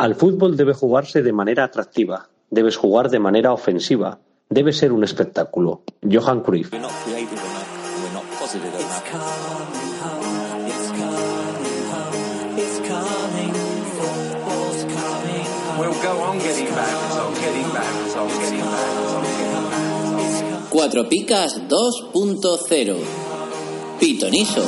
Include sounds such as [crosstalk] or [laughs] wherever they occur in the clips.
Al fútbol debe jugarse de manera atractiva, debes jugar de manera ofensiva, debe ser un espectáculo. Johan Cruyff. Cuatro Picas 2.0 Pitoniso.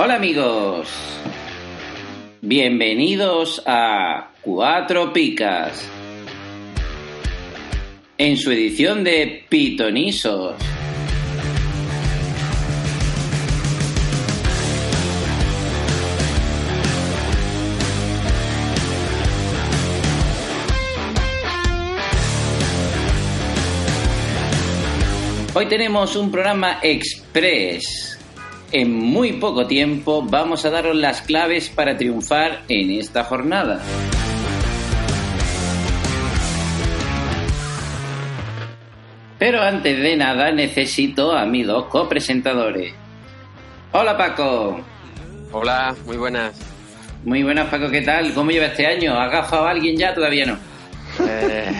Hola amigos, bienvenidos a Cuatro Picas. En su edición de Pitonisos. Hoy tenemos un programa express en muy poco tiempo vamos a daros las claves para triunfar en esta jornada. Pero antes de nada necesito a mis dos copresentadores. Hola Paco. Hola, muy buenas. Muy buenas Paco, ¿qué tal? ¿Cómo lleva este año? ¿Ha gafado a alguien ya? Todavía no. Eh,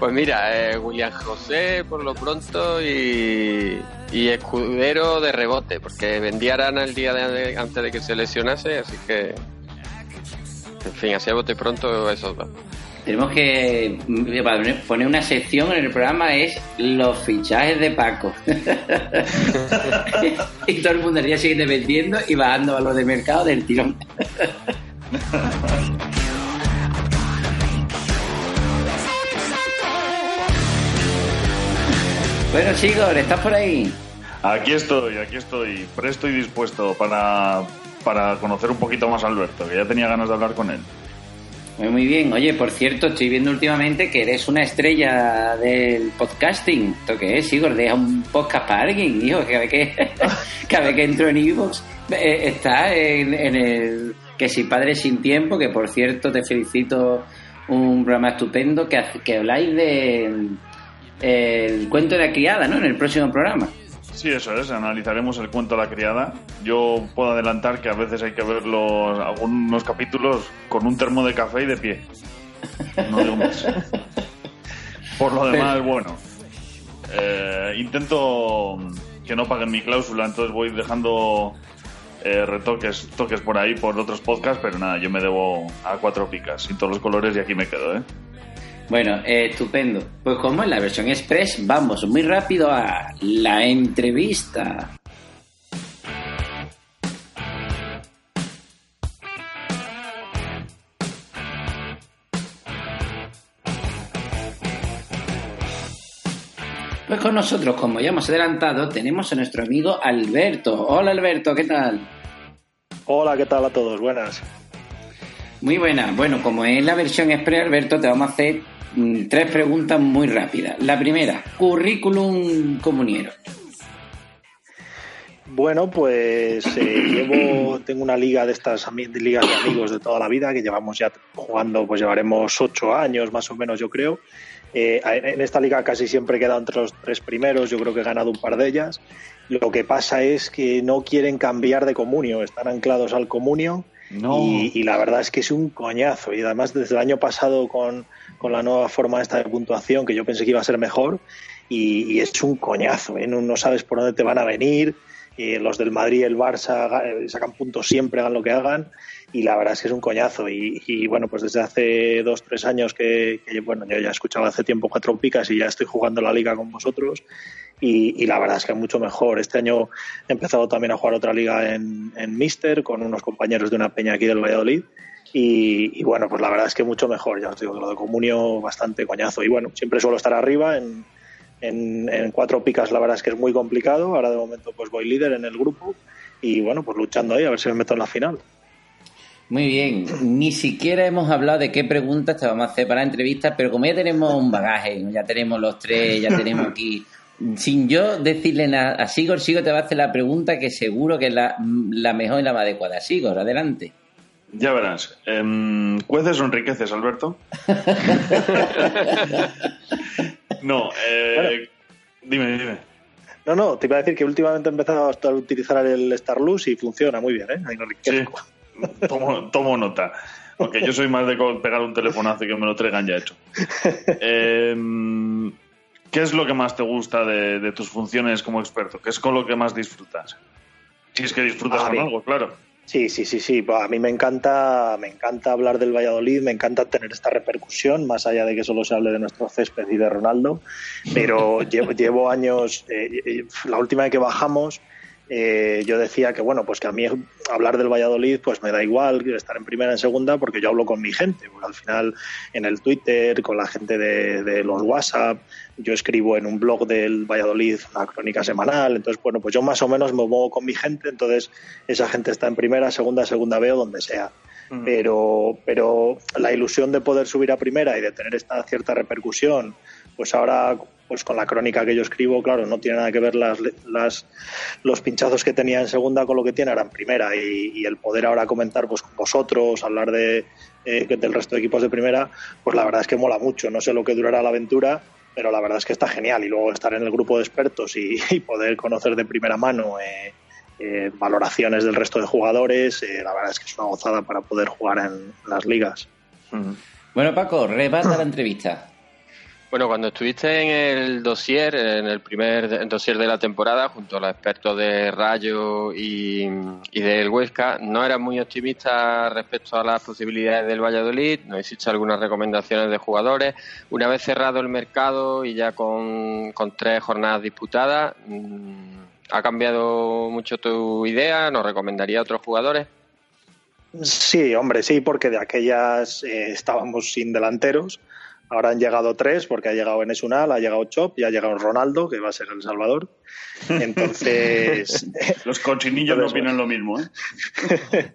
pues mira, eh, William José por lo pronto y, escudero de rebote, porque vendía Arana el día de, antes de que se lesionase, así que. En fin, así a bote pronto esos dos. Tenemos que poner una sección en el programa es los fichajes de Paco. [laughs] y todo el mundo día sigue vendiendo y bajando valor de mercado del tirón. [laughs] bueno, chicos, ¿estás por ahí? Aquí estoy, aquí estoy, presto y dispuesto para, para conocer un poquito más a Alberto, que ya tenía ganas de hablar con él. Muy, bien. Oye, por cierto, estoy viendo últimamente que eres una estrella del podcasting. ¿Esto qué es, Igor? Deja un podcast para alguien, hijo. Cada vez que, vez [laughs] que entro en Evox eh, está en, el Que si Padre Sin Tiempo, que por cierto te felicito, un programa estupendo, que, que habláis de el cuento de la criada, ¿no? En el próximo programa. Sí, eso es, analizaremos el cuento de la criada. Yo puedo adelantar que a veces hay que ver los, algunos capítulos con un termo de café y de pie. No digo más. Por lo demás, bueno. Eh, intento que no paguen mi cláusula, entonces voy dejando eh, retoques, toques por ahí por otros podcasts, pero nada, yo me debo a cuatro picas, sin todos los colores y aquí me quedo, ¿eh? Bueno, estupendo. Pues como en la versión express, vamos muy rápido a la entrevista. Pues con nosotros, como ya hemos adelantado, tenemos a nuestro amigo Alberto. Hola Alberto, ¿qué tal? Hola, ¿qué tal a todos? Buenas. Muy buena. Bueno, como es la versión express, Alberto, te vamos a hacer tres preguntas muy rápidas. La primera, currículum comuniero. Bueno, pues eh, llevo, tengo una liga de estas ligas de amigos de toda la vida que llevamos ya jugando, pues llevaremos ocho años más o menos, yo creo. Eh, en esta liga casi siempre he quedado entre los tres primeros, yo creo que he ganado un par de ellas. Lo que pasa es que no quieren cambiar de comunio, están anclados al comunio y, y, la verdad es que es un coñazo. Y además desde el año pasado con, con la nueva forma esta de puntuación, que yo pensé que iba a ser mejor, y, es un coñazo, ¿eh? no, sabes por dónde te van a venir, los del Madrid y el Barça eh, sacan puntos siempre, hagan lo que hagan, y la verdad es que es un coñazo. Y, bueno, pues desde hace dos, tres años que, bueno, yo ya he escuchado hace tiempo cuatro picas y ya estoy jugando la liga con vosotros, y, la verdad es que mucho mejor. Este año he empezado también a jugar otra liga en, en Mister con unos compañeros de una peña aquí del Valladolid. Y, bueno, pues la verdad es que mucho mejor. Ya os digo que lo de Comunio bastante coñazo. Y bueno, siempre suelo estar arriba en, en, cuatro picas. La verdad es que es muy complicado. Ahora de momento pues voy líder en el grupo y bueno, pues luchando ahí a ver si me meto en la final. Muy bien, ni siquiera hemos hablado de qué preguntas te vamos a hacer para la entrevista, pero como ya tenemos un bagaje, ya tenemos los tres, ya tenemos aquí sin yo decirle nada a Sigor, Sigor te va a hacer la pregunta que seguro que es la, mejor y la más adecuada. Sigor, adelante. Ya verás. Eh, ¿Cueces o enriqueces, Alberto? [laughs] no, eh, dime, dime. No, no, te iba a decir que últimamente he empezado a utilizar el Starlux y funciona muy bien, ¿eh? Ahí no sí, tomo, tomo nota. Porque yo soy más de pegar un telefonazo y que me lo traigan ya hecho. Eh, ¿Qué es lo que más te gusta de, tus funciones como experto? ¿Qué es con lo que más disfrutas? Si es que disfrutas con algo, claro. Sí, sí, sí, sí. A mí me encanta, me encanta hablar del Valladolid, me encanta tener esta repercusión, más allá de que solo se hable de nuestro césped y de Ronaldo. Pero [laughs] llevo, llevo años, eh, la última vez que bajamos, eh, yo decía que bueno, pues que a mí hablar del Valladolid pues me da igual estar en primera, en segunda, porque yo hablo con mi gente, porque al final en el Twitter, con la gente de, los WhatsApp, yo escribo en un blog del Valladolid una crónica semanal, entonces bueno, pues yo más o menos me muevo con mi gente, entonces esa gente está en primera, segunda, segunda B o donde sea. Pero, pero la ilusión de poder subir a primera y de tener esta cierta repercusión, pues ahora pues con la crónica que yo escribo, claro, no tiene nada que ver las, las, los pinchazos que tenía en segunda con lo que tiene ahora en primera y, el poder ahora comentar pues con vosotros, hablar de, eh, del resto de equipos de primera, pues la verdad es que mola mucho. No sé lo que durará la aventura, pero la verdad es que está genial y luego estar en el grupo de expertos y, [laughs] poder conocer de primera mano eh, eh, valoraciones del resto de jugadores, la verdad es que es una gozada para poder jugar en las ligas. Bueno, Paco, rebata la entrevista. Bueno, cuando estuviste en el dossier, en el primer dossier de la temporada, junto a los expertos de Rayo y, del Huesca, no eras muy optimista respecto a las posibilidades del Valladolid, no hiciste algunas recomendaciones de jugadores. Una vez cerrado el mercado y ya con, tres jornadas disputadas, mm, ¿ha cambiado mucho tu idea? ¿Nos recomendaría otros jugadores? Sí, hombre, sí, porque de aquellas eh, estábamos sin delanteros Ahora han llegado tres, porque ha llegado Enes Unal, ha llegado Chop y ha llegado Ronaldo, que va a ser El Salvador. [laughs] Entonces. Los cochinillos no opinan lo mismo, ¿eh? [laughs]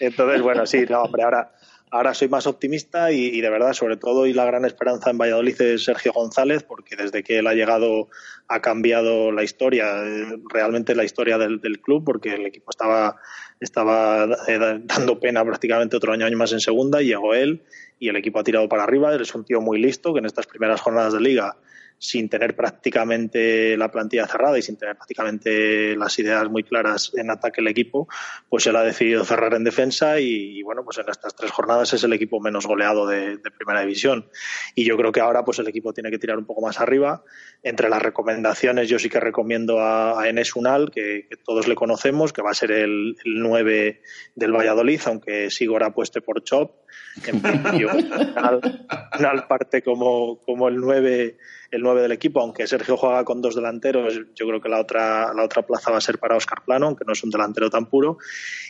Entonces, bueno, sí, no, hombre, ahora, ahora soy más optimista y, de verdad, sobre todo, y la gran esperanza en Valladolid es Sergio González, porque desde que él ha llegado ha cambiado la historia, eh, realmente la historia del, del club, porque el equipo estaba, estaba eh, dando pena prácticamente otro año, año más en segunda y llegó él y el equipo ha tirado para arriba. Él es un tío muy listo que en estas primeras jornadas de liga, sin tener prácticamente la plantilla cerrada y sin tener prácticamente las ideas muy claras en ataque el equipo, pues él ha decidido cerrar en defensa y, bueno, pues en estas tres jornadas es el equipo menos goleado de, primera división. Y yo creo que ahora pues el equipo tiene que tirar un poco más arriba. Entre las recomendaciones yo sí que recomiendo a, Enes Unal, que, todos le conocemos, que va a ser el, el 9 del Valladolid, aunque Sigor apueste por Chop en principio [laughs] Unal, parte como, como el 9 el 9 del equipo, aunque Sergio juega con dos delanteros, yo creo que la otra, la otra plaza va a ser para Oscar Plano, aunque no es un delantero tan puro.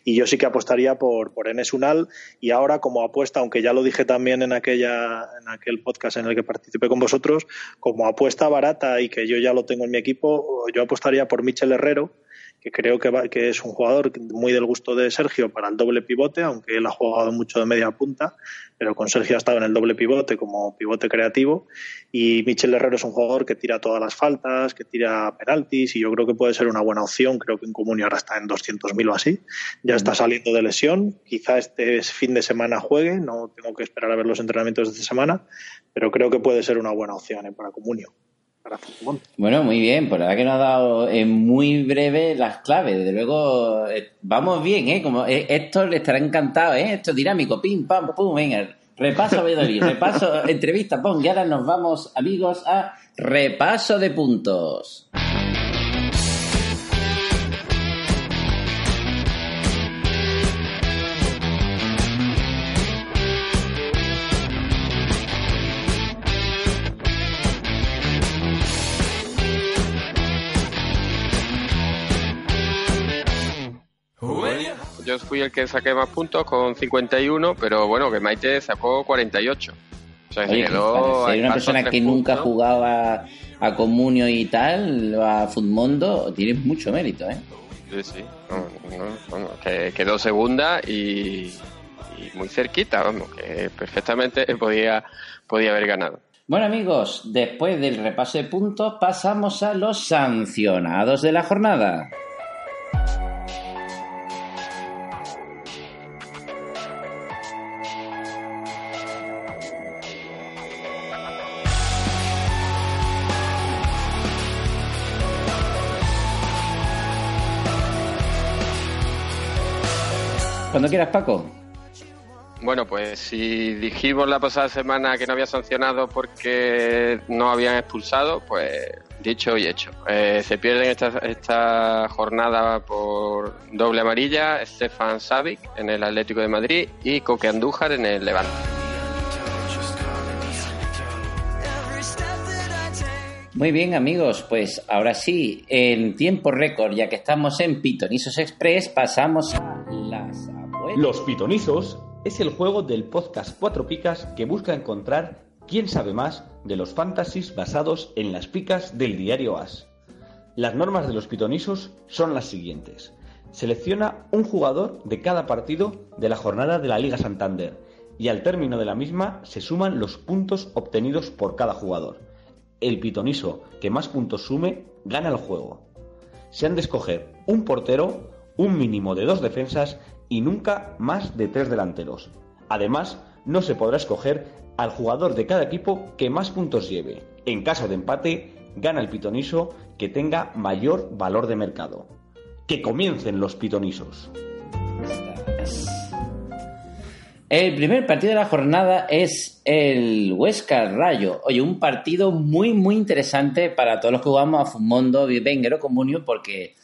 Y yo sí que apostaría por, por Enes Unal. Y ahora, como apuesta, aunque ya lo dije también en, aquella, en aquel podcast en el que participé con vosotros, como apuesta barata y que yo ya lo tengo en mi equipo, yo apostaría por Michel Herrero que creo que, va, que es un jugador muy del gusto de Sergio para el doble pivote, aunque él ha jugado mucho de media punta, pero con Sergio ha estado en el doble pivote como pivote creativo. Y Michel Herrero es un jugador que tira todas las faltas, que tira penaltis, y yo creo que puede ser una buena opción. Creo que en Comunio ahora está en 200.000 o así. Ya está saliendo de lesión. Quizá este fin de semana juegue, no tengo que esperar a ver los entrenamientos de esta semana, pero creo que puede ser una buena opción eh, para Comunio. Bueno, muy bien, por la verdad que nos ha dado en muy breve las claves. Desde luego, eh, vamos bien, ¿eh? Como eh, esto le estará encantado, ¿eh? Esto es dinámico, pim, pam, pum, venga. Repaso Valladolid, repaso, [laughs] entrevista, pon, y ahora nos vamos, amigos, a repaso de puntos. Fui el que saqué más puntos con 51, pero bueno, que Maite sacó 48. O sea, Oye, quedó si hay una persona que nunca jugaba a Comunio y tal, a Futmundo, tienes mucho mérito, ¿eh? Sí, sí. No, no, vamos, que quedó segunda y, y muy cerquita, vamos, que perfectamente [laughs] podía, podía haber ganado. Bueno amigos, después del repaso de puntos pasamos a los sancionados de la jornada. Cuando quieras Paco. Bueno, pues si dijimos la pasada semana que no había sancionado porque no habían expulsado, pues dicho y hecho. Eh, se pierden esta, esta jornada por doble amarilla Stefan Savic en el Atlético de Madrid y Coque Andújar en el Levante. Muy bien amigos, pues ahora sí, en tiempo récord, ya que estamos en Pitonisos Express, pasamos a las Los Pitonizos es el juego del podcast Cuatro Picas que busca encontrar quién sabe más de los fantasies basados en las picas del diario As. Las normas de los Pitonizos son las siguientes. Selecciona un jugador de cada partido de la jornada de la Liga Santander y al término de la misma se suman los puntos obtenidos por cada jugador. El pitoniso que más puntos sume gana el juego. Se han de escoger un portero, un mínimo de dos defensas y nunca más de tres delanteros. Además, no se podrá escoger al jugador de cada equipo que más puntos lleve. En caso de empate, gana el pitoniso que tenga mayor valor de mercado. Que comiencen los pitonisos. El primer partido de la jornada es el Huesca Rayo. Oye, un partido muy, muy interesante para todos los que jugamos a Fumondo, Venguero, Comunio, porque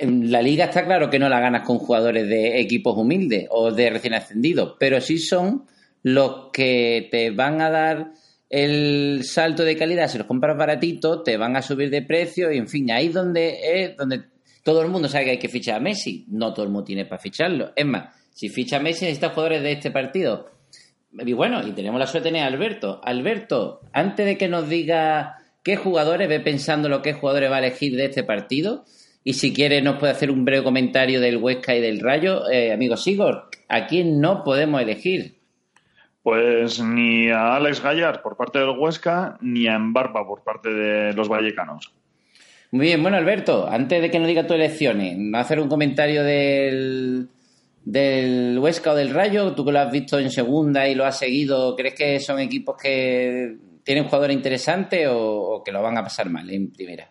la liga está claro que no la ganas con jugadores de equipos humildes o de recién ascendidos, pero sí son los que te van a dar el salto de calidad. Si los compras baratitos, te van a subir de precio y, en fin, ahí es donde es donde todo el mundo sabe que hay que fichar a Messi. No todo el mundo tiene para ficharlo. Es más, si ficha a Messi necesita jugadores de este partido. Y bueno, y tenemos la suerte de tener a Alberto. Alberto, antes de que nos diga qué jugadores, ve pensando lo que jugadores va a elegir de este partido. Y si quiere nos puede hacer un breve comentario del Huesca y del Rayo. Eh, amigo Sigor, ¿a quién no podemos elegir? Pues ni a Alex Gallar por parte del Huesca, ni a Embarba por parte de los vallecanos. Muy bien, bueno Alberto, antes de que nos diga tus elecciones, ¿va a hacer un comentario del, del Huesca o del Rayo? Tú que lo has visto en segunda y lo has seguido, ¿crees que son equipos que tienen jugadores interesantes o, o que lo van a pasar mal en primera?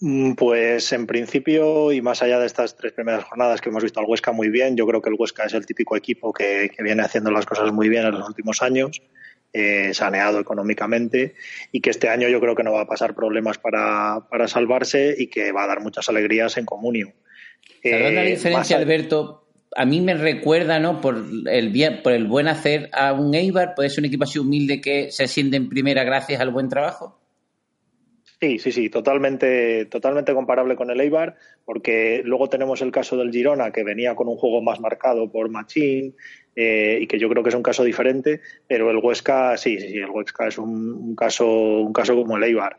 Mm, Pues en principio, y más allá de estas tres primeras jornadas que hemos visto al Huesca muy bien, yo creo que el Huesca es el típico equipo que, que viene haciendo las cosas muy bien en los últimos años, eh, saneado económicamente, y que este año yo creo que no va a pasar problemas para, para salvarse y que va a dar muchas alegrías en comunio. ¿Sabes la Eh, diferencia, Alberto? A mí me recuerda, ¿no? Por el bien, por el buen hacer a un Eibar, puede ser un equipo así humilde que se siente en primera gracias al buen trabajo. Sí, sí, sí, totalmente, totalmente comparable con el Eibar, porque luego tenemos el caso del Girona, que venía con un juego más marcado por Machín, eh, y que yo creo que es un caso diferente, pero el Huesca, sí, sí, sí, el Huesca es un, un caso, un caso como el Eibar.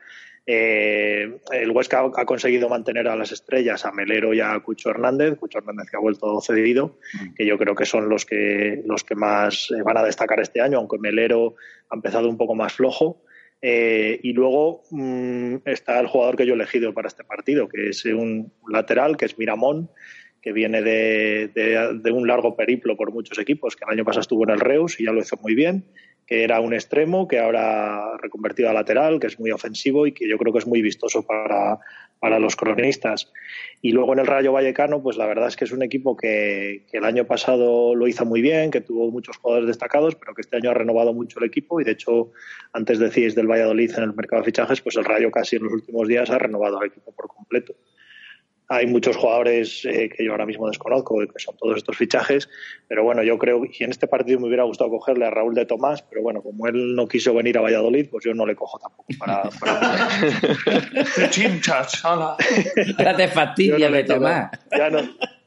Eh, el Huesca ha conseguido mantener a las estrellas, a Melero y a Cucho Hernández, Cucho Hernández que ha vuelto cedido, que yo creo que son los que, los que más eh, van a destacar este año, aunque Melero ha empezado un poco más flojo. Eh, y luego mm, está el jugador que yo he elegido para este partido, que es un lateral, que es Miramón, que viene de, de- de un largo periplo por muchos equipos, que el año pasado estuvo en el Reus y ya lo hizo muy bien, que era un extremo, que ahora ha reconvertido a lateral, que es muy ofensivo y que yo creo que es muy vistoso para, para los cronistas. Y luego en el Rayo Vallecano, pues la verdad es que es un equipo que, que el año pasado lo hizo muy bien, que tuvo muchos jugadores destacados, pero que este año ha renovado mucho el equipo y de hecho, antes decíais del Valladolid en el mercado de fichajes, pues el Rayo casi en los últimos días ha renovado el equipo por completo. Hay muchos jugadores eh, que yo ahora mismo desconozco, que son todos estos fichajes, pero bueno, yo creo, y en este partido me hubiera gustado cogerle a Raúl de Tomás, pero bueno, como él no quiso venir a Valladolid, pues yo no le cojo tampoco para... para... ¡Qué [laughs] chinchas! ¡Hala! Ahora te fastidia de tomar. Ya no,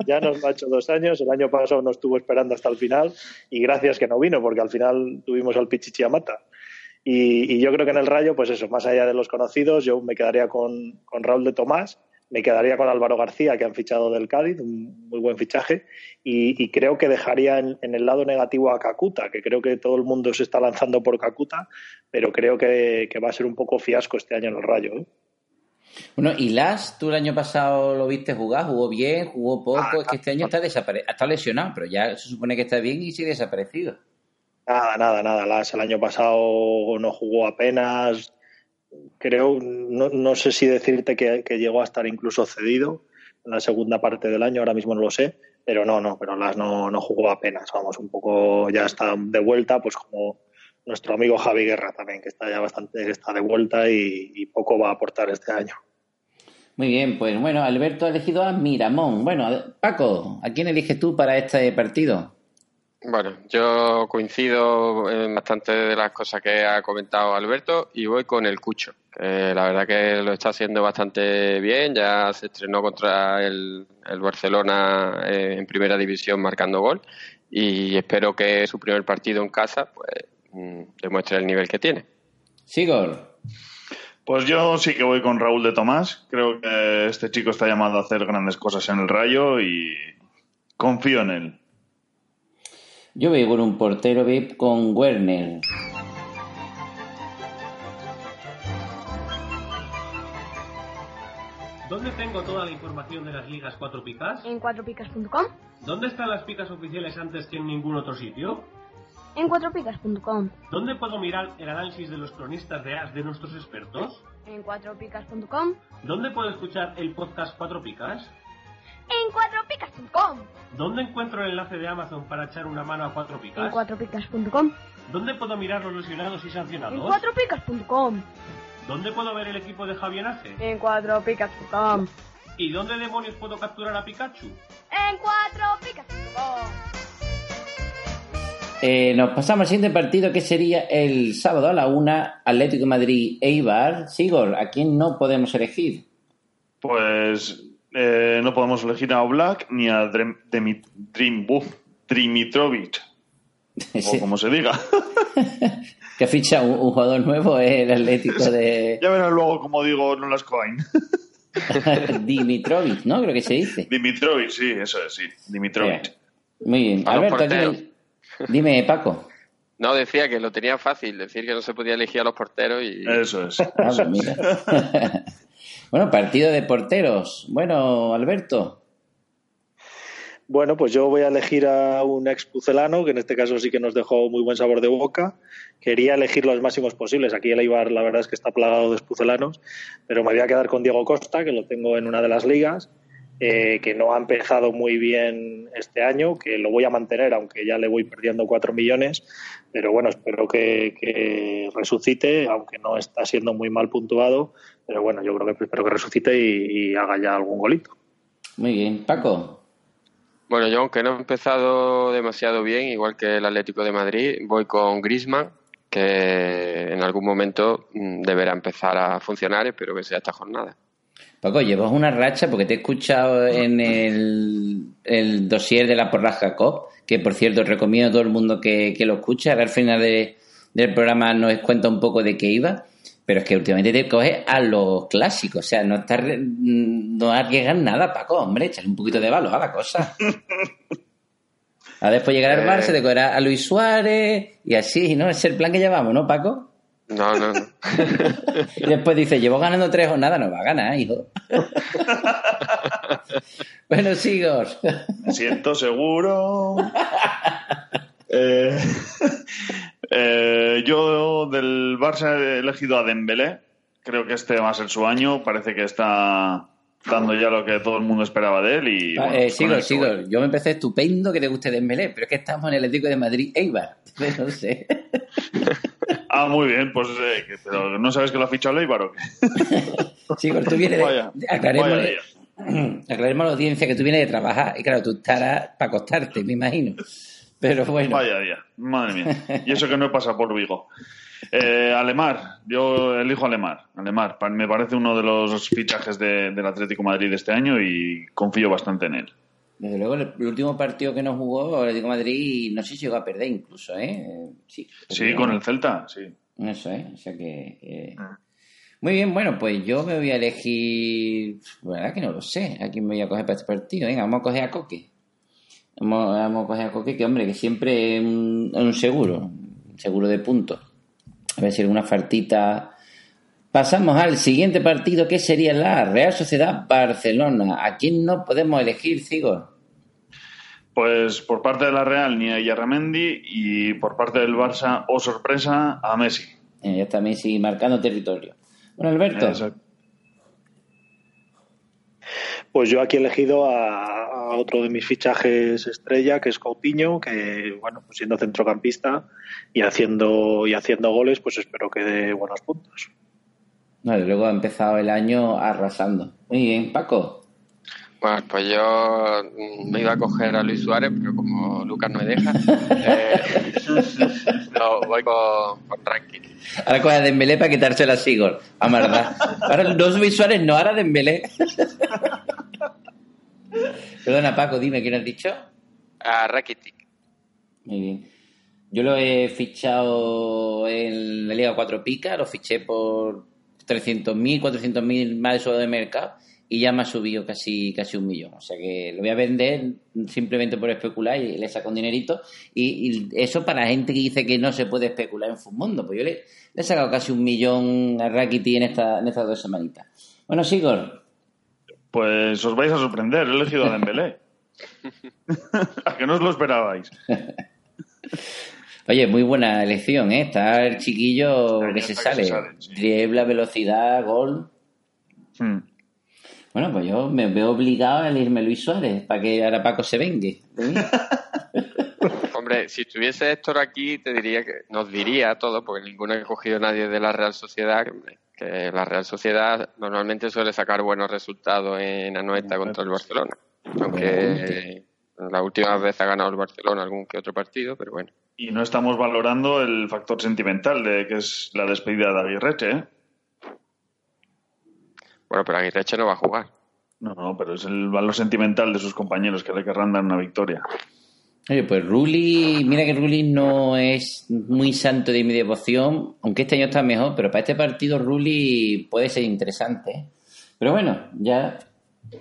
ya nos ha hecho dos años. El año pasado nos estuvo esperando hasta el final y gracias que no vino, porque al final tuvimos al Pichichi Amata. Y, y yo creo que en el Rayo, pues eso, más allá de los conocidos, yo me quedaría con, con Raúl de Tomás, me quedaría con Álvaro García, que han fichado del Cádiz, un muy buen fichaje, y, y creo que dejaría en, en, el lado negativo a Cacuta, que creo que todo el mundo se está lanzando por Cacuta, pero creo que, que va a ser un poco fiasco este año en el Rayo. ¿eh? Bueno, y Las, tú el año pasado lo viste jugar, jugó bien, jugó poco, ah, es que este año está, desapare está lesionado, pero ya se supone que está bien y sigue desaparecido. Nada, nada, nada. Las el año pasado no jugó apenas. Creo, no, no sé si decirte que, que, llegó a estar incluso cedido en la segunda parte del año, ahora mismo no lo sé, pero no, no, pero Las no, no jugó apenas. Vamos, un poco ya está de vuelta, pues como nuestro amigo Javi Guerra también, que está ya bastante, está de vuelta y, y poco va a aportar este año. Muy bien, pues bueno, Alberto ha elegido a Miramón. Bueno, Paco, ¿a quién eliges tú para este partido? Bueno, yo coincido en bastante de las cosas que ha comentado Alberto y voy con el Cucho, que la verdad que lo está haciendo bastante bien, ya se estrenó contra el, el Barcelona en primera división marcando gol y espero que su primer partido en casa pues demuestre el nivel que tiene. Sigor. Pues yo sí que voy con Raúl de Tomás. Creo que este chico está llamado a hacer grandes cosas en el Rayo y confío en él. Yo voy con un portero VIP con Werner. ¿Dónde tengo toda la información de las ligas 4 picas? En 4picas.com. ¿Dónde están las picas oficiales antes que en ningún otro sitio? En 4picas.com. ¿Dónde puedo mirar el análisis de los cronistas de AS de nuestros expertos? En 4picas.com. ¿Dónde puedo escuchar el podcast 4 picas? En 4picas.com. ¿Dónde encuentro el enlace de Amazon para echar una mano a 4 picas? En 4picas.com. ¿Dónde puedo mirar los lesionados y sancionados? En 4picas.com. ¿Dónde puedo ver el equipo de Javier Ace? En 4picas.com. ¿Y dónde demonios puedo capturar a Pikachu? En 4picas.com. Eh, nos pasamos al siguiente partido que sería el sábado a la una, Atlético de Madrid Eibar. Sigor, ¿a quién no podemos elegir? Pues eh, no podemos elegir a Oblak ni a Dream, Dream, Dream Dimitrovic, [laughs] o como se diga. [laughs] que ficha un, un, jugador nuevo el Atlético de... ya verás luego como digo no las coin. Dimitrovic, ¿no? Creo que se dice. Dimitrovic, sí, eso es, sí. Dimitrovic. Yeah. Muy bien. A Alberto, dime, dime, Paco. No, decía que lo tenía fácil, decir que no se podía elegir a los porteros y... Eso es. Ah, pues mira. Bueno, partido de porteros. Bueno, Alberto. Bueno, pues yo voy a elegir a un ex pucelano, que en este caso sí que nos dejó muy buen sabor de boca. Quería elegir los máximos posibles. Aquí el Eibar, la verdad es que está plagado de pucelanos, pero me voy a quedar con Diego Costa, que lo tengo en una de las ligas, eh, que no ha empezado muy bien este año, que lo voy a mantener, aunque ya le voy perdiendo cuatro millones. Pero bueno, espero que, que resucite, aunque no está siendo muy mal puntuado. Pero bueno, yo creo que espero que resucite y, y haga ya algún golito. Muy bien. Paco. Bueno, yo aunque no he empezado demasiado bien, igual que el Atlético de Madrid, voy con Grisman, que en algún momento deberá empezar a funcionar, espero que sea esta jornada. Paco, llevas una racha porque te he escuchado en el, el dossier de la Porraja COP, que por cierto recomiendo a todo el mundo que, que lo escuche. Ahora al final de, del programa nos cuenta un poco de qué iba. Pero es que últimamente te coges a los clásicos, o sea, no estás, no arriesgas nada, Paco, hombre, échale un poquito de valor a la cosa. [laughs] A después llegar al Barça, te cogerás a Luis Suárez y así, ¿no? Es el plan que llevamos, ¿no, Paco? No, no, no. y [laughs] después dice, llevo ganando tres jornadas, no va a ganar, hijo. [laughs] bueno, Sigor. Me siento seguro. [laughs] eh, eh, yo del Barça he elegido a Dembélé. Creo que este va a ser su año. Parece que está dando ya lo que todo el mundo esperaba de él. Y, bueno, eh, sigo, sigo. voy. Yo me empecé estupendo que te guste Dembélé, pero es que estamos en el Atlético de Madrid Eibar. No sé. Ah, muy bien, pues eh, pero ¿no sabes que lo ha fichado el Eibar o qué? [laughs] Sigo, tú vienes de... Vaya, aclaremos, vaya [clears throat] aclaremos a la audiencia que tú vienes de trabajar y claro, tú estarás para acostarte, me imagino. Pero bueno. Vaya día, madre mía. Y eso que no he pasado por Vigo. Eh, Alemar, yo elijo Alemar. Alemar, me parece uno de los fichajes de- del Atlético Madrid de este año y confío bastante en él. Desde luego, el, el último partido que nos jugó, Atlético de Madrid, no sé si llegó a perder incluso, ¿eh? Sí, Sí, con el Celta, sí. Eso es, o sea que... eh, Muy bien, bueno, pues yo me voy a elegir... La verdad que no lo sé, a quién me voy a coger para este partido. Venga, vamos a coger a Coque. Vamos, vamos a coger a Coque, que hombre, que siempre es un, seguro, un seguro de puntos. A ver si alguna fartita... Pasamos al siguiente partido, que sería la Real Sociedad Barcelona. ¿A quién no podemos elegir, Sigor? Pues por parte de la Real, ni a Yarramendi y por parte del Barça, o sorpresa, a Messi. Eh, ya está Messi marcando territorio. Bueno, Alberto. Exacto. Pues yo aquí he elegido a, a otro de mis fichajes estrella, que es Coutinho, que bueno, pues siendo centrocampista y haciendo y haciendo goles, pues espero que dé buenos puntos. Vale, luego ha empezado el año arrasando. Muy bien, Paco. Bueno, pues yo mm, me iba a coger a Luis Suárez, pero como Lucas no me deja, eh, [laughs] no, voy con, con. Ahora coge a Dembélé para quitarse la Sigor. A verdad. Ahora dos visuales no, ahora Dembélé. [laughs] Perdona, Paco, dime, ¿quién has dicho? A Rakitic. Muy bien. Yo lo he fichado en la Liga 4 Pica, lo fiché por 300.000, 400.000 más de de mercado y ya me ha subido casi, casi un millón. O sea que lo voy a vender simplemente por especular y le saco un dinerito. Y, y eso para gente que dice que no se puede especular en Fumondo. Pues yo le, le he sacado casi un millón a Rakiti en, esta, en estas dos semanitas. Bueno, Sigor, Pues os vais a sorprender, he elegido a Dembélé. [laughs] [laughs] ¿A que no os lo esperabais? [laughs] Oye, muy buena elección, ¿eh? Está el chiquillo que se que sale. se sale, sí. Driebla, velocidad, gol. Hmm. Bueno, pues yo me veo obligado a elegirme Luis Suárez para que ahora Paco se vengue. [laughs] Hombre, si estuviese Héctor aquí, te diría que nos diría todo, porque ninguno ha cogido nadie de la Real Sociedad, que, la Real Sociedad normalmente suele sacar buenos resultados en Anoeta contra el Barcelona. Aunque la última vez ha ganado el Barcelona algún que otro partido, pero bueno. Y no estamos valorando el factor sentimental de que es la despedida de Aguirreche, ¿eh? Bueno, pero Aguirreche no va a jugar. No, no, pero es el valor sentimental de sus compañeros que le querrán dar una victoria. Oye, pues Rulli, mira que Rulli no es muy santo de mi devoción, aunque este año está mejor, pero para este partido Rulli puede ser interesante. ¿eh? Pero bueno, ya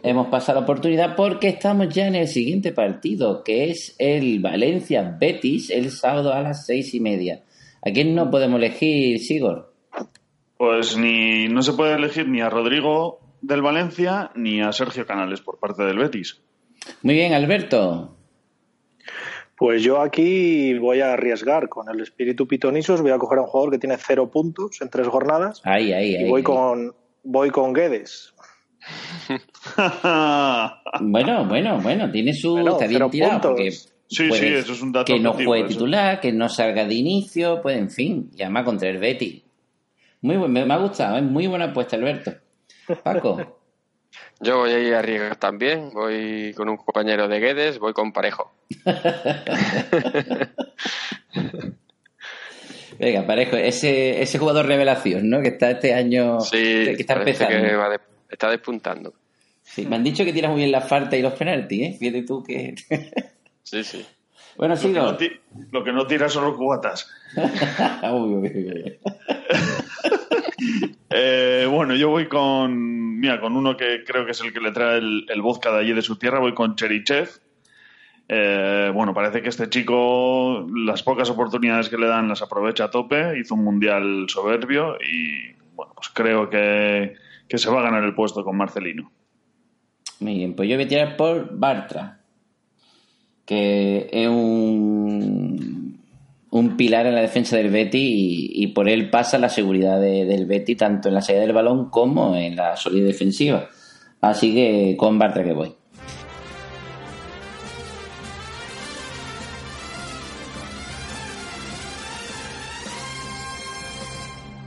hemos pasado la oportunidad porque estamos ya en el siguiente partido, que es el Valencia Betis, el sábado a las seis y media. ¿A quién no podemos elegir, Sigor? Pues ni no se puede elegir ni a Rodrigo del Valencia ni a Sergio Canales por parte del Betis. Muy bien, Alberto. Pues yo aquí voy a arriesgar con el espíritu pitonisos, voy a coger a un jugador que tiene cero puntos en tres jornadas Ahí, ahí, ahí. y voy ahí. con voy con Guedes. [laughs] Bueno, bueno, bueno, tiene su. Bueno, está bien tirado porque. Sí, puede- sí, eso es un dato Que no juegue eso. titular, que no salga de inicio, pues en fin, llama contra el Betty. Muy buen, me, me ha gustado, es muy buena apuesta, Alberto. Paco, [laughs] Yo voy a ir a arriesgar también, voy con un compañero de Guedes, voy con Parejo. [laughs] venga, parejo, ese, ese jugador revelación, ¿no? Que está este año, Sí, que está empezando. que va de- está despuntando. Sí, me han dicho que tiras muy bien la falta y los penaltis, ¿eh? Fíjate tú que... Sí, sí. bueno, Lo que, no lo que no tira son los cubatas. Uy, uy, uy, uy. Eh, bueno, yo voy con, mira, con uno que creo que es el que le trae el, el vodka de allí de su tierra, voy con Cherichev. Eh, bueno, parece que este chico las pocas oportunidades que le dan las aprovecha a tope, hizo un mundial soberbio y bueno, pues creo que, que se va a ganar el puesto con Marcelino. Muy bien, pues yo voy a tirar por Bartra, que es un, un pilar en la defensa del Betty y, por él pasa la seguridad de- del Betty tanto en la salida del balón como en la solidez defensiva. Así que con Bartra que voy.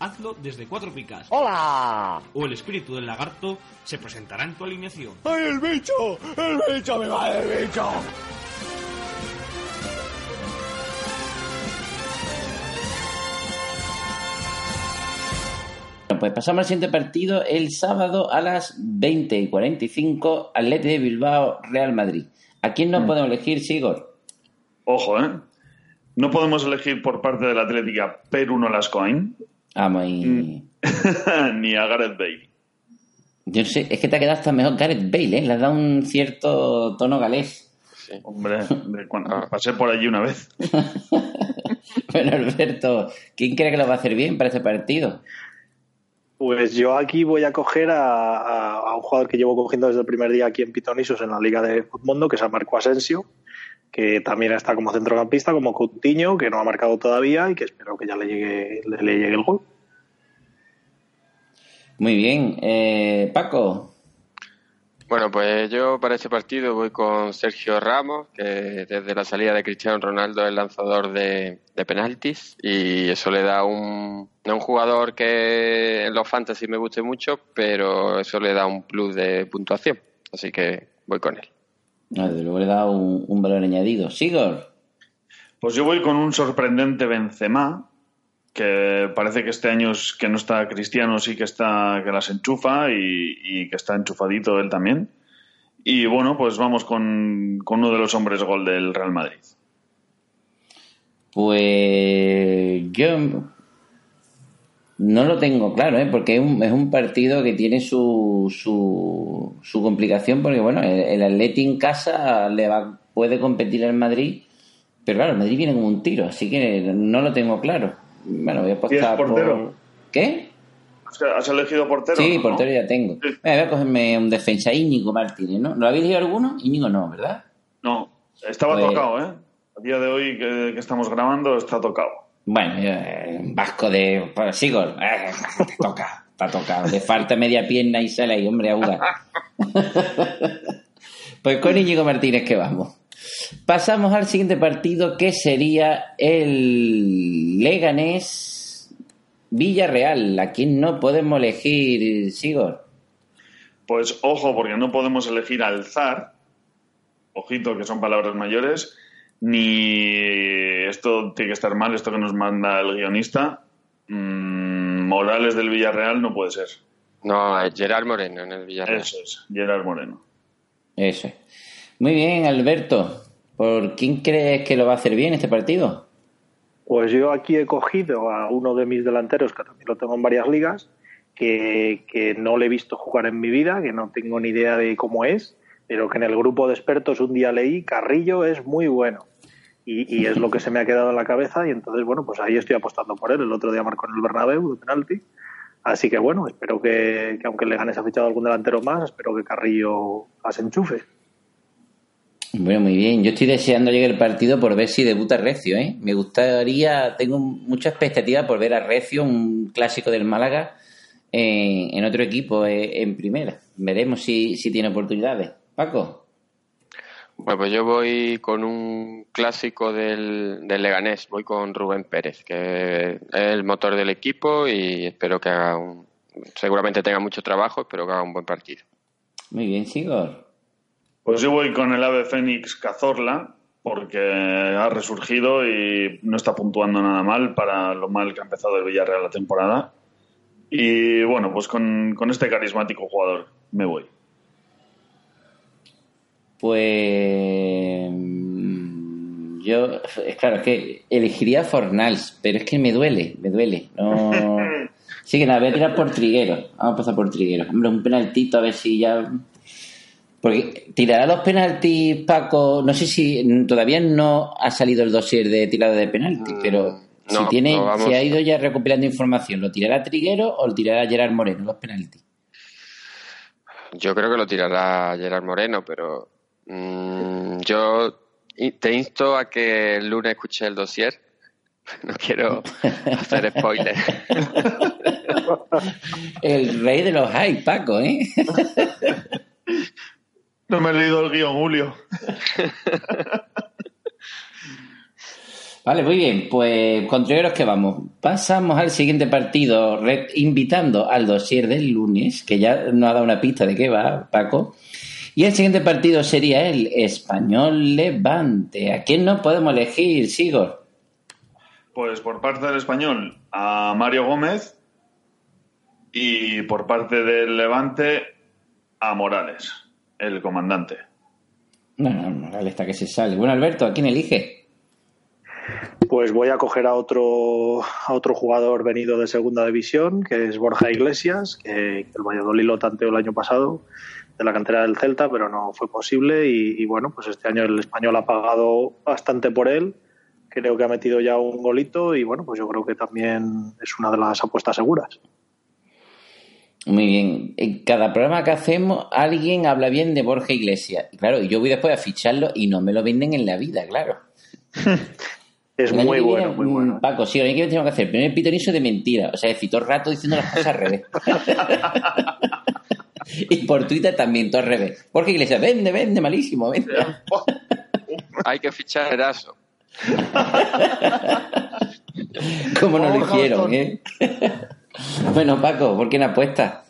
hazlo desde Cuatro Picas. ¡Hola! O el espíritu del lagarto se presentará en tu alineación. ¡Ay, el bicho! ¡El bicho me va el bicho! Bueno, pues pasamos al siguiente partido el sábado a las 20 y 45, Atleti de Bilbao, Real Madrid. ¿A quién no podemos elegir, Sigor? Ojo, ¿eh? No podemos elegir por parte de la Atlética Peruno Lascoin Ah, muy... [laughs] ni a Gareth Bale. Yo no sé, es que te ha quedado hasta mejor Gareth Bale, ¿eh? Le has dado un cierto tono galés. Hombre, de cuando pasé por allí una vez. [laughs] Bueno, Alberto, ¿quién cree que lo va a hacer bien para ese partido? Pues yo aquí voy a coger a, a- a un jugador que llevo cogiendo desde el primer día aquí en Pitonisos en la Liga de Futmundo, que es a Marco Asensio, que también está como centrocampista, como Coutinho, que no ha marcado todavía y que espero que ya le llegue, le, le llegue el gol. Muy bien. Eh, Paco, Bueno, pues yo para este partido voy con Sergio Ramos, que desde la salida de Cristiano Ronaldo es el lanzador de, de penaltis y eso le da un, no es un jugador que en los fantasy me guste mucho, pero eso le da un plus de puntuación, así que voy con él. No, desde luego le da un, un valor añadido. Sigor, Pues yo voy con un sorprendente Benzema, que parece que este año es que no está Cristiano, sí que está que las enchufa y, y que está enchufadito él también. Y bueno, pues vamos con, con uno de los hombres gol del Real Madrid. pues yo no lo tengo claro, ¿eh? porque es un, es un partido que tiene su, su, su complicación, porque bueno, el, el Atleti en casa le va, puede competir al Madrid, pero claro, el Madrid viene como un tiro, así que no lo tengo claro. Bueno, voy a ¿Tienes apostar portero? por... ¿Qué? ¿Has elegido portero? Sí, ¿no? portero ya tengo. Voy a cogerme un defensa, Íñigo Martínez, ¿no? ¿Lo habéis leído alguno? Íñigo no, ¿verdad? No, estaba Pues- tocado, ¿eh? A día de hoy que, que estamos grabando está tocado. Bueno, eh, vasco de pues, Sigor, eh, te toca, está tocado. Le falta media pierna y sale ahí, hombre, a jugar. [laughs] pues con Íñigo Martínez que vamos. Pasamos al siguiente partido que sería el Leganés Villarreal. ¿A quién no podemos elegir, Sigor? Pues ojo, porque no podemos elegir al zar, ojito que son palabras mayores, ni esto tiene que estar mal, esto que nos manda el guionista, mm, Morales del Villarreal no puede ser. No, es Gerard Moreno en el Villarreal. Eso es, Gerard Moreno. Eso es. Muy bien, Alberto. ¿Por quién crees que lo va a hacer bien este partido? Pues yo aquí he cogido a uno de mis delanteros, que también lo tengo en varias ligas, que, que no le he visto jugar en mi vida, que no tengo ni idea de cómo es, pero que en el grupo de expertos un día leí, Carrillo es muy bueno. Y, es lo que se me ha quedado en la cabeza y entonces, bueno, pues ahí estoy apostando por él. El otro día marcó en el Bernabéu de penalti. Así que, bueno, espero que, que aunque le ganes ha fichado algún delantero más, espero que Carrillo las enchufe. Bueno, muy bien. Yo estoy deseando llegar el partido por ver si debuta Recio, ¿eh? Me gustaría, tengo mucha expectativa por ver a Recio, un clásico del Málaga, en, en otro equipo, eh, en primera. Veremos si, si tiene oportunidades. Paco. Bueno, pues yo voy con un clásico del, del Leganés, voy con Rubén Pérez, que es el motor del equipo y espero que haga un... Seguramente tenga mucho trabajo, espero que haga un buen partido. Muy bien, Sigor. Pues yo voy con el ave Fénix Cazorla, porque ha resurgido y no está puntuando nada mal para lo mal que ha empezado el Villarreal la temporada. Y bueno, pues con, con este carismático jugador me voy. Pues mm, yo, es claro, es que elegiría Fornals, pero es que me duele, me duele. No... [laughs] Sí que nada, voy a tirar por Triguero. Vamos a pasar por Triguero. Hombre, un penaltito a ver si ya... Porque tirará los penaltis, Paco, no sé si todavía no ha salido el dossier de tirada de penalti, pero si tiene, no si ha ido ya recopilando información, ¿lo tirará Triguero o lo tirará Gerard Moreno los penaltis? Yo creo que lo tirará Gerard Moreno, pero Mm, yo te insto a que el lunes escuches el dossier. [laughs] No quiero hacer spoiler. [laughs] El rey de los hype, Paco, ¿eh? No me he leído el guion, Julio. Vale, muy bien. Pues controlleros que vamos. Pasamos al siguiente partido, invitando al dossier del lunes, que ya nos ha dado una pista de qué va, Paco. Y el siguiente partido sería el Español Levante. ¿A quién no podemos elegir, Sigor? Pues por parte del español a Mario Gómez y por parte del Levante a Morales, el comandante. No, no, Morales está que se sale. Bueno, Alberto, ¿a quién elige? Pues voy a coger a otro, a otro jugador venido de segunda división, que es Borja Iglesias, que, que el Valladolid lo tanteó el año pasado de la cantera del Celta, pero no fue posible. Y, y bueno, pues este año el español ha pagado bastante por él. Creo que ha metido ya un golito y bueno, pues yo creo que también es una de las apuestas seguras. Muy bien. En cada programa que hacemos, alguien habla bien de Borja Iglesias. Y Claro, y yo voy después a ficharlo y no me lo venden en la vida, claro. [laughs] Es muy bueno, muy mm, bueno. Paco, sí, año que tenemos que hacer el primer pitonizo de mentira. O sea, decir, todo el rato diciendo las cosas al revés. [laughs] y por Twitter también, todo al revés. Borja Iglesias, vende, vende, malísimo, vende. Hay que fichar Eraso. Como no lo hicieron. ¿eh? bueno, Paco, ¿por quién apuestas?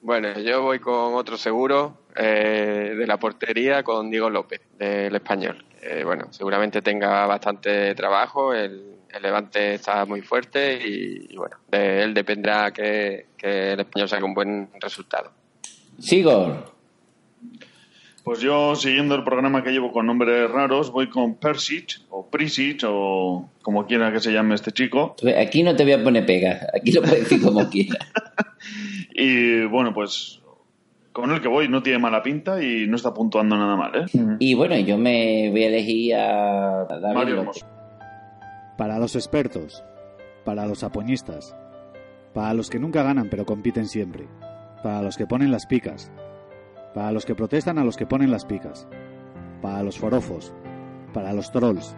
Bueno, yo voy con otro seguro eh, de la portería con Diego López, del español. Eh, bueno, seguramente tenga bastante trabajo, el, el Levante está muy fuerte y, y bueno, de él dependerá que, que el español saque un buen resultado. Sigor. Pues yo, siguiendo el programa que llevo con nombres raros, voy con Persic o Prisic o como quiera que se llame este chico. Aquí no te voy a poner pegas, aquí lo puedes decir como quieras. [laughs] Y bueno, pues con el que voy no tiene mala pinta y no está puntuando nada mal, ¿eh? Y bueno, yo me voy a elegir a David Mario López. Para los expertos, para los apoñistas, para los que nunca ganan pero compiten siempre, para los que ponen las picas, para los que protestan a los que ponen las picas, para los forofos, para los trolls,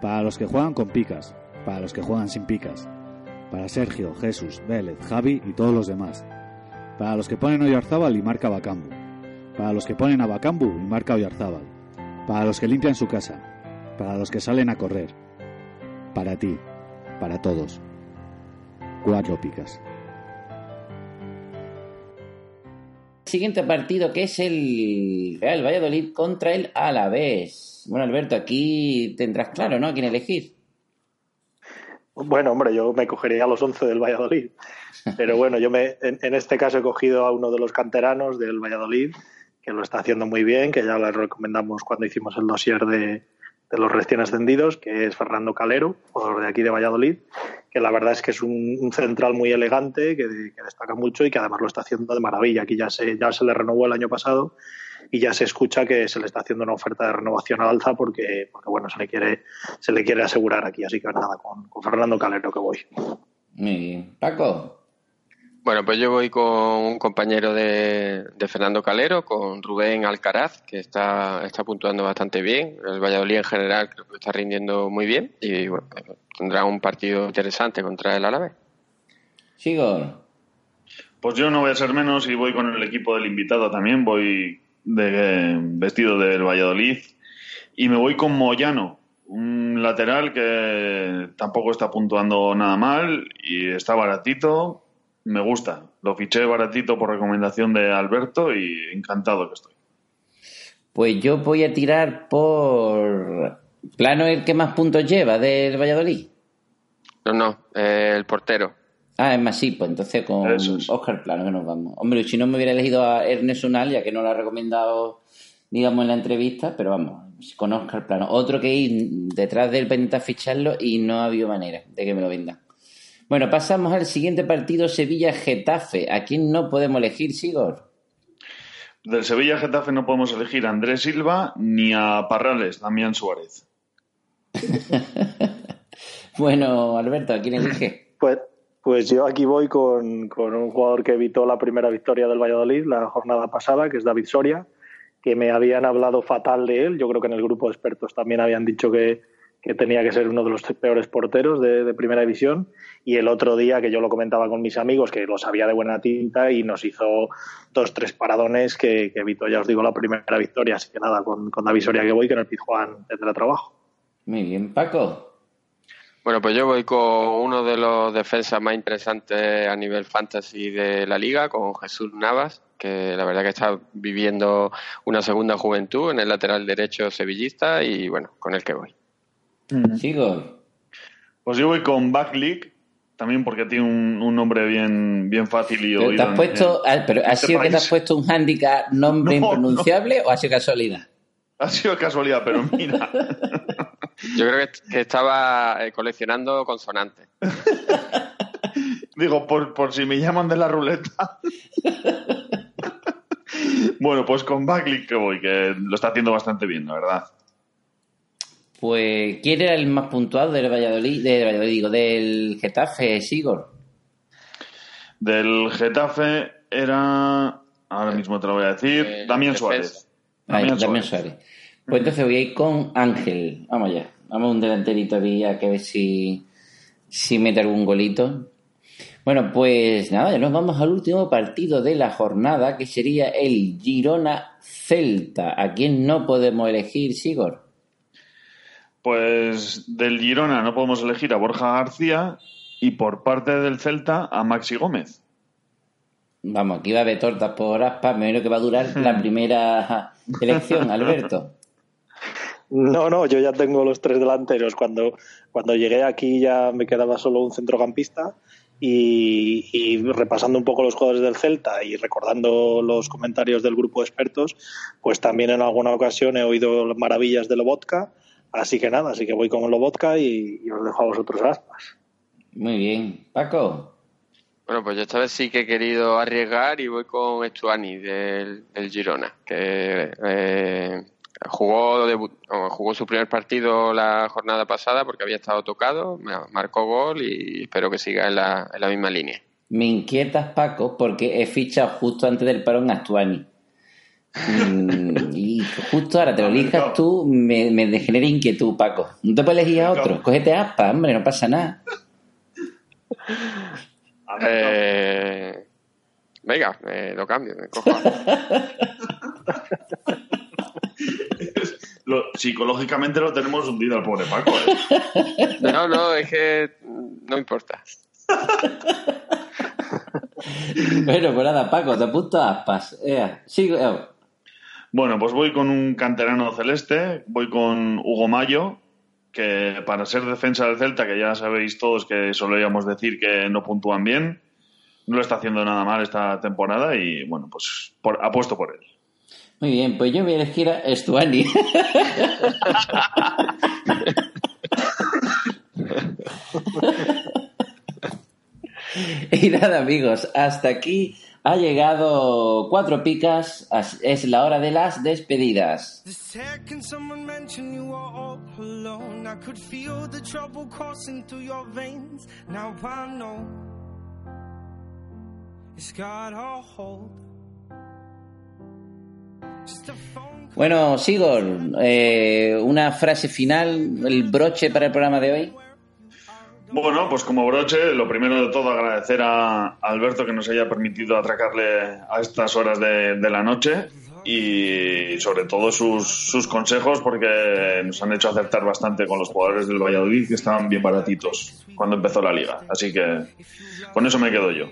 para los que juegan con picas, para los que juegan sin picas, para Sergio, Jesús, Vélez, Javi y todos los demás, para los que ponen Oyarzábal y marca Bacambu, para los que ponen a Bacambu y marca Oyarzábal, para los que limpian su casa, para los que salen a correr, para ti, para todos. Cuatro picas. Siguiente partido que es el Real Valladolid contra el Alavés. Bueno, Alberto, aquí tendrás claro, ¿no? A quién elegir. Bueno, hombre, yo me cogería a los 11 del Valladolid. Pero bueno, yo me, en, en este caso he cogido a uno de los canteranos del Valladolid, que lo está haciendo muy bien, que ya le recomendamos cuando hicimos el dossier de, de los recién ascendidos, que es Fernando Calero, jugador de aquí de Valladolid, que la verdad es que es un, central muy elegante, que, destaca mucho y que además lo está haciendo de maravilla. Aquí ya se, ya se le renovó el año pasado y ya se escucha que se le está haciendo una oferta de renovación al alza porque, porque bueno, se le quiere, se le quiere asegurar aquí. Así que nada, con, con Fernando Calero que voy. Paco. Bueno, pues yo voy con un compañero de, de Fernando Calero, con Rubén Alcaraz, que está, está puntuando bastante bien. El Valladolid en general creo que está rindiendo muy bien y bueno, tendrá un partido interesante contra el Alavés. Sigor. Pues yo no voy a ser menos y voy con el equipo del invitado también. Voy de vestido del Valladolid y me voy con Moyano, un lateral que tampoco está puntuando nada mal y está baratito. Me gusta. Lo fiché baratito por recomendación de Alberto y encantado que estoy. Pues yo voy a tirar por plano el que más puntos lleva del Valladolid. No, no, eh, el portero. Ah, es más, sí, pues entonces con es. Oscar Plano que nos vamos. Hombre, si no me hubiera elegido a Ernest Unal, ya que no lo ha recomendado, digamos, en la entrevista, pero vamos, con Oscar Plano. Otro que ir detrás del pendiente a ficharlo y no ha habido manera de que me lo vendan. Bueno, pasamos al siguiente partido, Sevilla-Getafe. ¿A quién no podemos elegir, Sigor? Del Sevilla Getafe no podemos elegir a Andrés Silva ni a Parrales, Damián Suárez. [laughs] Bueno, Alberto, ¿a quién elige? Pues, pues yo aquí voy con, con un jugador que evitó la primera victoria del Valladolid la jornada pasada, que es David Soria, que me habían hablado fatal de él. Yo creo que en el grupo de expertos también habían dicho que, que tenía que ser uno de los peores porteros de, de, primera división. Y el otro día que yo lo comentaba con mis amigos, que lo sabía de buena tinta y nos hizo dos, tres paradones que, que evitó, ya os digo, la primera victoria. Así que nada, con, con David Soria que voy, que en el Pizjuán tendrá trabajo. Muy bien, Paco. Bueno, pues yo voy con uno de los defensas más interesantes a nivel fantasy de la liga, con Jesús Navas, que la verdad que está viviendo una segunda juventud en el lateral derecho sevillista y bueno, con el que voy. Sigo. Pues yo voy con Backlick, también porque tiene un, un nombre bien, bien fácil y oído. ¿Te has puesto, en pero ¿ha este sido que te has puesto un handicap nombre [laughs] No, impronunciable o ha sido casualidad? Ha sido casualidad, pero mira. [laughs] Yo creo que, que estaba eh, coleccionando consonantes. [laughs] Digo, por, por si me llaman de la ruleta. bueno, pues con Backlick que voy, que lo está haciendo bastante bien, la verdad. Pues, ¿quién era el más puntuado del Valladolid, del Valladolid, digo, del Getafe, Sigor? Del Getafe era. Ahora mismo te lo voy a decir. Eh, Damián. Suárez. Damián Damián Suárez. Suárez. Pues entonces voy a ir con Ángel. Vamos allá. Vamos a un delanterito ahí a que ver si, si mete algún golito. Bueno, pues nada, ya nos vamos al último partido de la jornada, que sería el Girona Celta. ¿A quién no podemos elegir, Sigor? Pues del Girona no podemos elegir a Borja García y por parte del Celta a Maxi Gómez. Vamos, aquí va a haber tortas por aspas. Me imagino que va a durar la [laughs] primera elección, Alberto. No, no, yo ya tengo los tres delanteros. Cuando, cuando llegué aquí ya me quedaba solo un centrocampista y, y repasando un poco los jugadores del Celta y recordando los comentarios del grupo de expertos, pues también en alguna ocasión he oído las maravillas de Lobotka. Así que nada, así que voy con Lobotka y, y os dejo a vosotros aspas. Muy bien. Paco. Bueno, pues yo esta vez sí que he querido arriesgar y voy con Estuani del, del Girona, que eh, jugó, debu- jugó su primer partido la jornada pasada porque había estado tocado, ma- marcó gol y espero que siga en la, en la misma línea. Me inquietas, Paco, porque he fichado justo antes del parón a Astuani. Mm, y justo ahora te lo elijas tú, me, me genera inquietud, Paco. No te puedes elegir a otro. Cógete aspa, hombre, no pasa nada. Eh, venga, me lo cambio, me cojo. [laughs] Lo- psicológicamente lo tenemos hundido al pobre Paco. ¿eh? [laughs] No, no, es que no importa. [laughs] Bueno, pues nada, Paco, te apunto a aspas. Ea, sigo, eh, Bueno, pues voy con un canterano celeste, voy con Hugo Mayo, que para ser defensa del Celta, que ya sabéis todos que solíamos decir que no puntúan bien, no lo está haciendo nada mal esta temporada y bueno, pues por- apuesto por él. Muy bien, pues yo voy a elegir a Estuani. [laughs] y nada, amigos, hasta aquí ha llegado Cuatro Picas. As- Es la hora de las despedidas. Bueno, Sigor, eh, una frase final, el broche para el programa de hoy. Bueno, pues como broche, lo primero de todo agradecer a Alberto que nos haya permitido atracarle a estas horas de, la noche y sobre todo sus, sus consejos porque nos han hecho acertar bastante con los jugadores del Valladolid que estaban bien baratitos cuando empezó la liga. Así que con eso me quedo yo.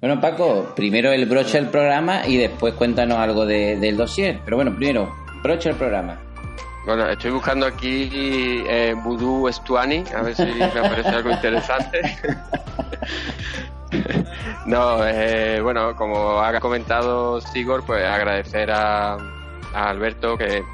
Bueno, Paco, primero el broche del programa y después cuéntanos algo de- del dossier. Pero bueno, primero, broche del programa. Bueno, estoy buscando aquí eh, Voodoo Estuani, a ver si me aparece algo interesante. [laughs] no, eh, bueno, como ha comentado Sigor, pues agradecer a, Alberto que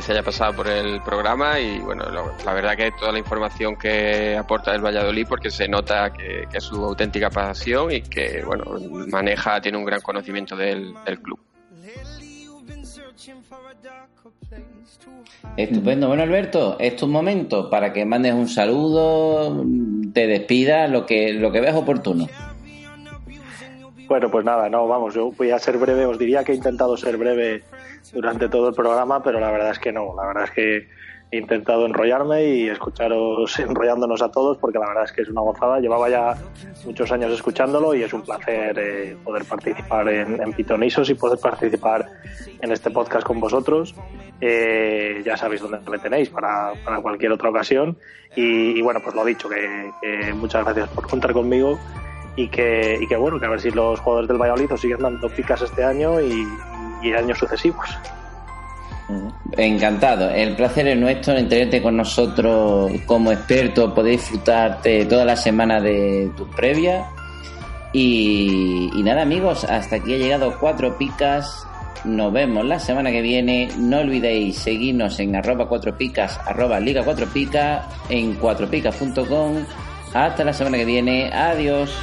se haya pasado por el programa y bueno, la verdad que toda la información que aporta el Valladolid porque se nota que, es su auténtica pasión y que bueno, maneja, tiene un gran conocimiento del club. Estupendo. Bueno, Alberto, es tu momento para que mandes un saludo, te despidas, lo que, lo que veas oportuno. Bueno, pues nada, no, vamos, yo voy a ser breve. Os diría que he intentado ser breve durante todo el programa, pero la verdad es que no. La verdad es que he intentado enrollarme y escucharos enrollándonos a todos, porque la verdad es que es una gozada. Llevaba ya muchos años escuchándolo y es un placer eh, poder participar en, Pitonisos y poder participar en este podcast con vosotros. Eh, ya sabéis dónde me tenéis para, para cualquier otra ocasión. Y, y bueno, pues lo dicho, que, que muchas gracias por contar conmigo y que, y que bueno, que a ver si los jugadores del Valladolid os siguen dando picas este año y, y años sucesivos. Encantado. El placer es nuestro en tenerte con nosotros como experto, poder disfrutarte toda la semana de tus previas. Y, nada, amigos, hasta aquí ha llegado Cuatro Picas. Nos vemos la semana que viene. No olvidéis seguirnos en arroba cuatro picas, arroba liga cuatro picas, en cuatropicas.com. Hasta la semana que viene. Adiós.